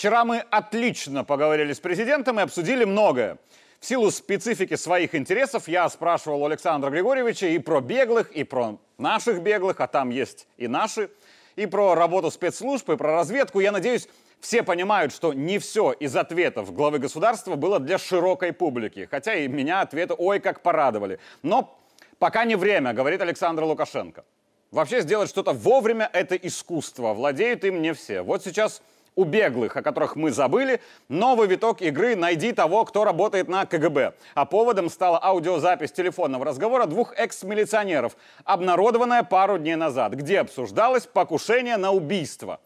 Вчера мы отлично поговорили с президентом и обсудили многое. В силу специфики своих интересов я спрашивал у Александра Григорьевича и про беглых, и про наших беглых, а там есть и наши, и про работу спецслужб, и про разведку. Я надеюсь, все понимают, что не все из ответов главы государства было для широкой публики. Хотя и меня ответы ой как порадовали. Но пока не время, говорит Александр Лукашенко. Вообще сделать что-то вовремя – это искусство. Владеют им не все. Вот сейчас у беглых, о которых мы забыли, новый виток игры «Найди того, кто работает на КГБ». А поводом стала аудиозапись телефонного разговора двух экс-милиционеров, обнародованная пару дней назад, где обсуждалось покушение на убийство.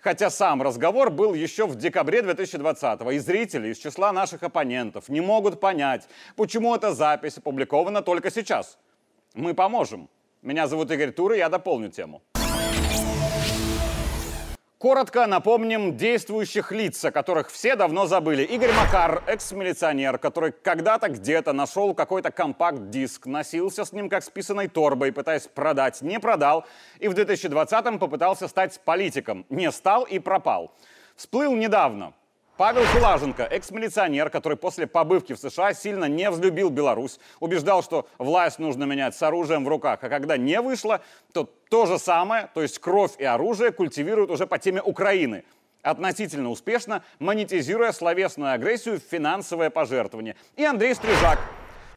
Хотя сам разговор был еще в декабре 2020-го, и зрители из числа наших оппонентов не могут понять, почему эта запись опубликована только сейчас. Мы поможем. Меня зовут Игорь Тур, и я дополню тему. Коротко напомним действующих лиц, о которых все давно забыли. Игорь Макар, экс-милиционер, который когда-то где-то нашел какой-то компакт-диск, носился с ним как с писаной торбой, пытаясь продать, не продал, и в 2020-м попытался стать политиком. Не стал и пропал. Всплыл недавно, Павел Кулаженко, экс-милиционер, который после побывки в США сильно не взлюбил Беларусь, убеждал, что власть нужно менять с оружием в руках, а когда не вышло, то то же самое, то есть кровь и оружие, культивируют уже по теме Украины, относительно успешно монетизируя словесную агрессию в финансовое пожертвование. И Андрей Стрижак,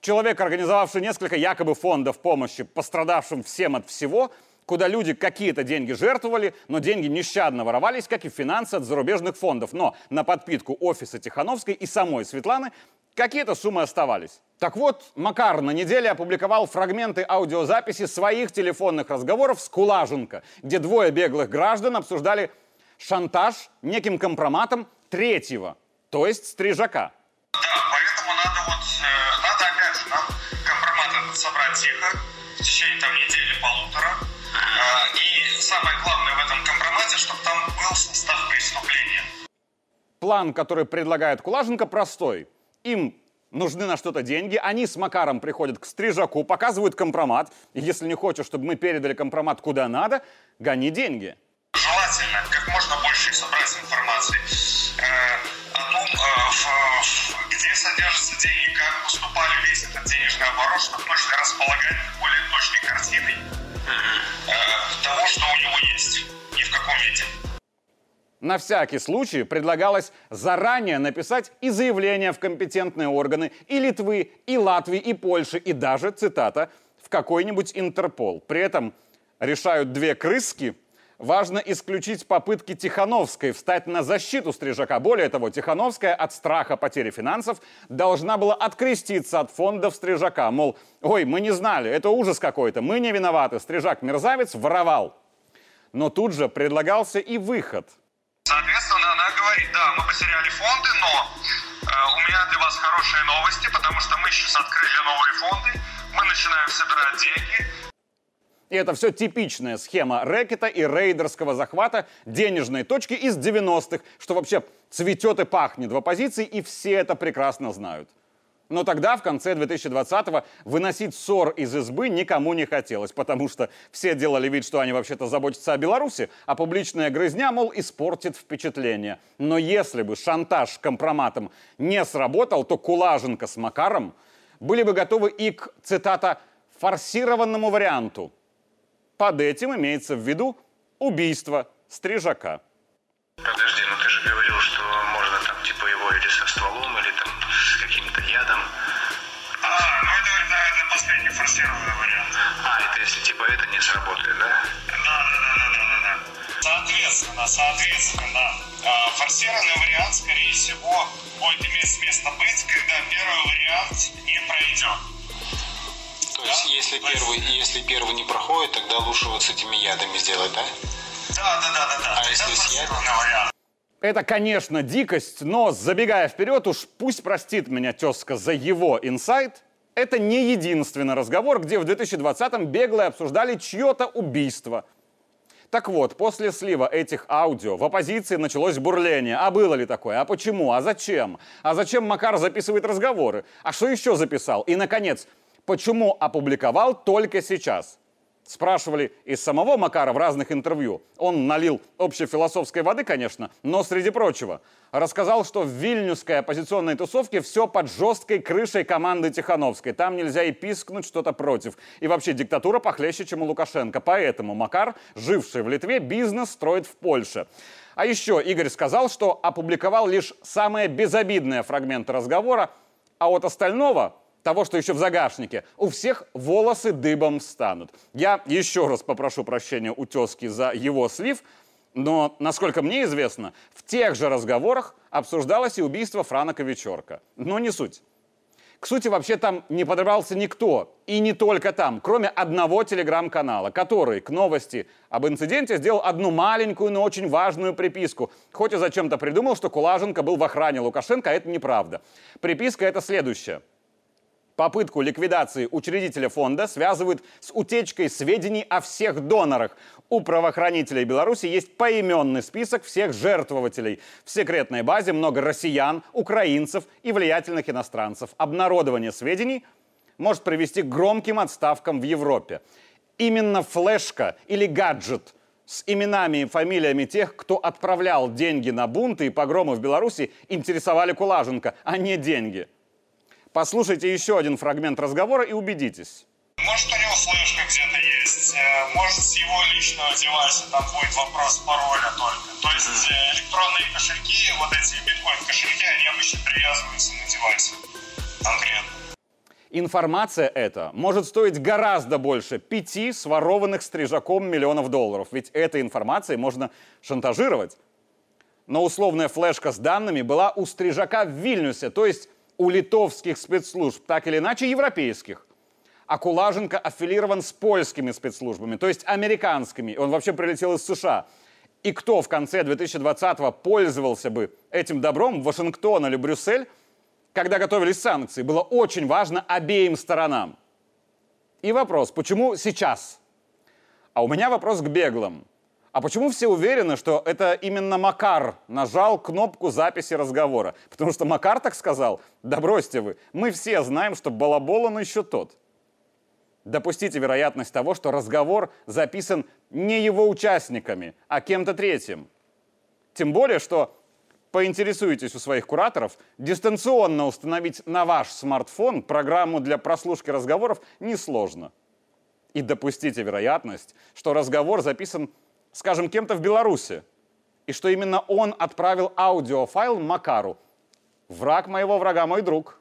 человек, организовавший несколько якобы фондов помощи пострадавшим всем от всего – куда люди какие-то деньги жертвовали, но деньги нещадно воровались, как и финансы от зарубежных фондов. Но на подпитку офиса Тихановской и самой Светланы какие-то суммы оставались. Так вот, Макар на неделе опубликовал фрагменты аудиозаписи своих телефонных разговоров с Кулаженко, где двое беглых граждан обсуждали шантаж неким компроматом третьего, то есть Стрижака. Да, поэтому надо вот, э, надо опять же нам компромат собрать тихо, в течение там недели-полутора, и самое главное в этом компромате, чтобы там был состав преступления. План, который предлагает Кулаженко, простой. Им нужны на что-то деньги, они с Макаром приходят к Стрижаку, показывают компромат. Если не хочешь, чтобы мы передали компромат куда надо, гони деньги. Желательно как можно больше собрать информации э, о том, э, где содержатся деньги, как поступали весь этот денежный оборот, чтобы точно располагать более точной картиной того, что у него есть и в каком виде. На всякий случай предлагалось заранее написать и заявление в компетентные органы и Литвы, и Латвии, и Польши, и даже, цитата, в какой-нибудь Интерпол. При этом решают две крыски – важно исключить попытки Тихановской встать на защиту Стрижака. Более того, Тихановская от страха потери финансов должна была откреститься от фондов Стрижака. Мол, ой, мы не знали, это ужас какой-то, мы не виноваты, Стрижак мерзавец воровал. Но тут же предлагался и выход. Соответственно, она говорит, да, мы потеряли фонды, но э, у меня для вас хорошие новости, потому что мы сейчас открыли новые фонды, мы начинаем собирать деньги, и это все типичная схема рэкета и рейдерского захвата денежной точки из 90-х, что вообще цветет и пахнет в оппозиции, и все это прекрасно знают. Но тогда, в конце 2020-го, выносить ссор из избы никому не хотелось, потому что все делали вид, что они вообще-то заботятся о Беларуси, а публичная грызня, мол, испортит впечатление. Но если бы шантаж компроматом не сработал, то Кулаженко с Макаром были бы готовы и к, цитата, «форсированному варианту», под этим имеется в виду убийство Стрижака. Подожди, ну ты же говорил, что можно там типа его или со стволом, или там с каким-то ядом. А, ну это, наверное, последний форсированный вариант. А, это если типа это не сработает, да? Да, да, да, да, да, да. Соответственно, соответственно, а, форсированный вариант, скорее всего, будет иметь место быть, когда первый вариант не пройдет. То есть, да? если, То первый, есть... если первый не проходит, тогда лучше вот с этими ядами сделать, да? Да, да, да, да. да. А если с ядами? Это, конечно, дикость, но забегая вперед, уж пусть простит меня тезка за его инсайт, это не единственный разговор, где в 2020-м беглые обсуждали чье-то убийство. Так вот, после слива этих аудио в оппозиции началось бурление. А было ли такое? А почему? А зачем? А зачем Макар записывает разговоры? А что еще записал? И, наконец, Почему опубликовал только сейчас? Спрашивали из самого Макара в разных интервью. Он налил общефилософской воды, конечно, но, среди прочего, рассказал, что в вильнюсской оппозиционной тусовке все под жесткой крышей команды Тихановской. Там нельзя и пискнуть что-то против. И вообще диктатура похлеще, чем у Лукашенко. Поэтому Макар, живший в Литве, бизнес строит в Польше. А еще Игорь сказал, что опубликовал лишь самые безобидные фрагменты разговора, а от остального того, что еще в загашнике, у всех волосы дыбом станут. Я еще раз попрошу прощения у тезки за его слив, но, насколько мне известно, в тех же разговорах обсуждалось и убийство Франака Вечерка. Но не суть. К сути, вообще там не подобрался никто, и не только там, кроме одного телеграм-канала, который к новости об инциденте сделал одну маленькую, но очень важную приписку. Хоть и зачем-то придумал, что Кулаженко был в охране Лукашенко, а это неправда. Приписка это следующая. Попытку ликвидации учредителя фонда связывают с утечкой сведений о всех донорах. У правоохранителей Беларуси есть поименный список всех жертвователей. В секретной базе много россиян, украинцев и влиятельных иностранцев. Обнародование сведений может привести к громким отставкам в Европе. Именно флешка или гаджет с именами и фамилиями тех, кто отправлял деньги на бунты и погромы в Беларуси, интересовали Кулаженко, а не деньги – Послушайте еще один фрагмент разговора и убедитесь. Может, у него флешка где-то есть, э, может, с его личного девайса там будет вопрос пароля только. То есть э, электронные кошельки, вот эти биткоин-кошельки, они обычно привязываются на девайс конкретно. Информация эта может стоить гораздо больше пяти сворованных стрижаком миллионов долларов, ведь этой информацией можно шантажировать. Но условная флешка с данными была у стрижака в Вильнюсе, то есть у литовских спецслужб, так или иначе европейских. А Кулаженко аффилирован с польскими спецслужбами, то есть американскими. Он вообще прилетел из США. И кто в конце 2020-го пользовался бы этим добром, Вашингтон или Брюссель, когда готовились санкции, было очень важно обеим сторонам. И вопрос, почему сейчас? А у меня вопрос к беглым. А почему все уверены, что это именно Макар нажал кнопку записи разговора? Потому что Макар так сказал, да бросьте вы, мы все знаем, что балабол он еще тот. Допустите вероятность того, что разговор записан не его участниками, а кем-то третьим. Тем более, что поинтересуйтесь у своих кураторов, дистанционно установить на ваш смартфон программу для прослушки разговоров несложно. И допустите вероятность, что разговор записан скажем, кем-то в Беларуси, и что именно он отправил аудиофайл Макару. Враг моего врага мой друг.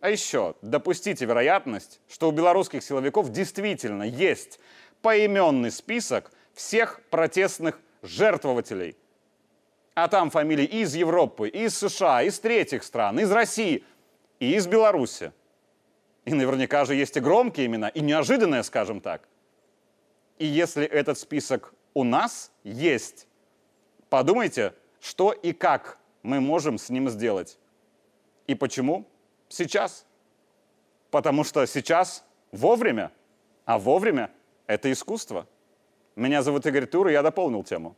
А еще допустите вероятность, что у белорусских силовиков действительно есть поименный список всех протестных жертвователей. А там фамилии из Европы, из США, из третьих стран, из России и из Беларуси. И наверняка же есть и громкие имена, и неожиданные, скажем так. И если этот список у нас есть. Подумайте, что и как мы можем с ним сделать. И почему? Сейчас. Потому что сейчас вовремя, а вовремя – это искусство. Меня зовут Игорь Тур, и я дополнил тему.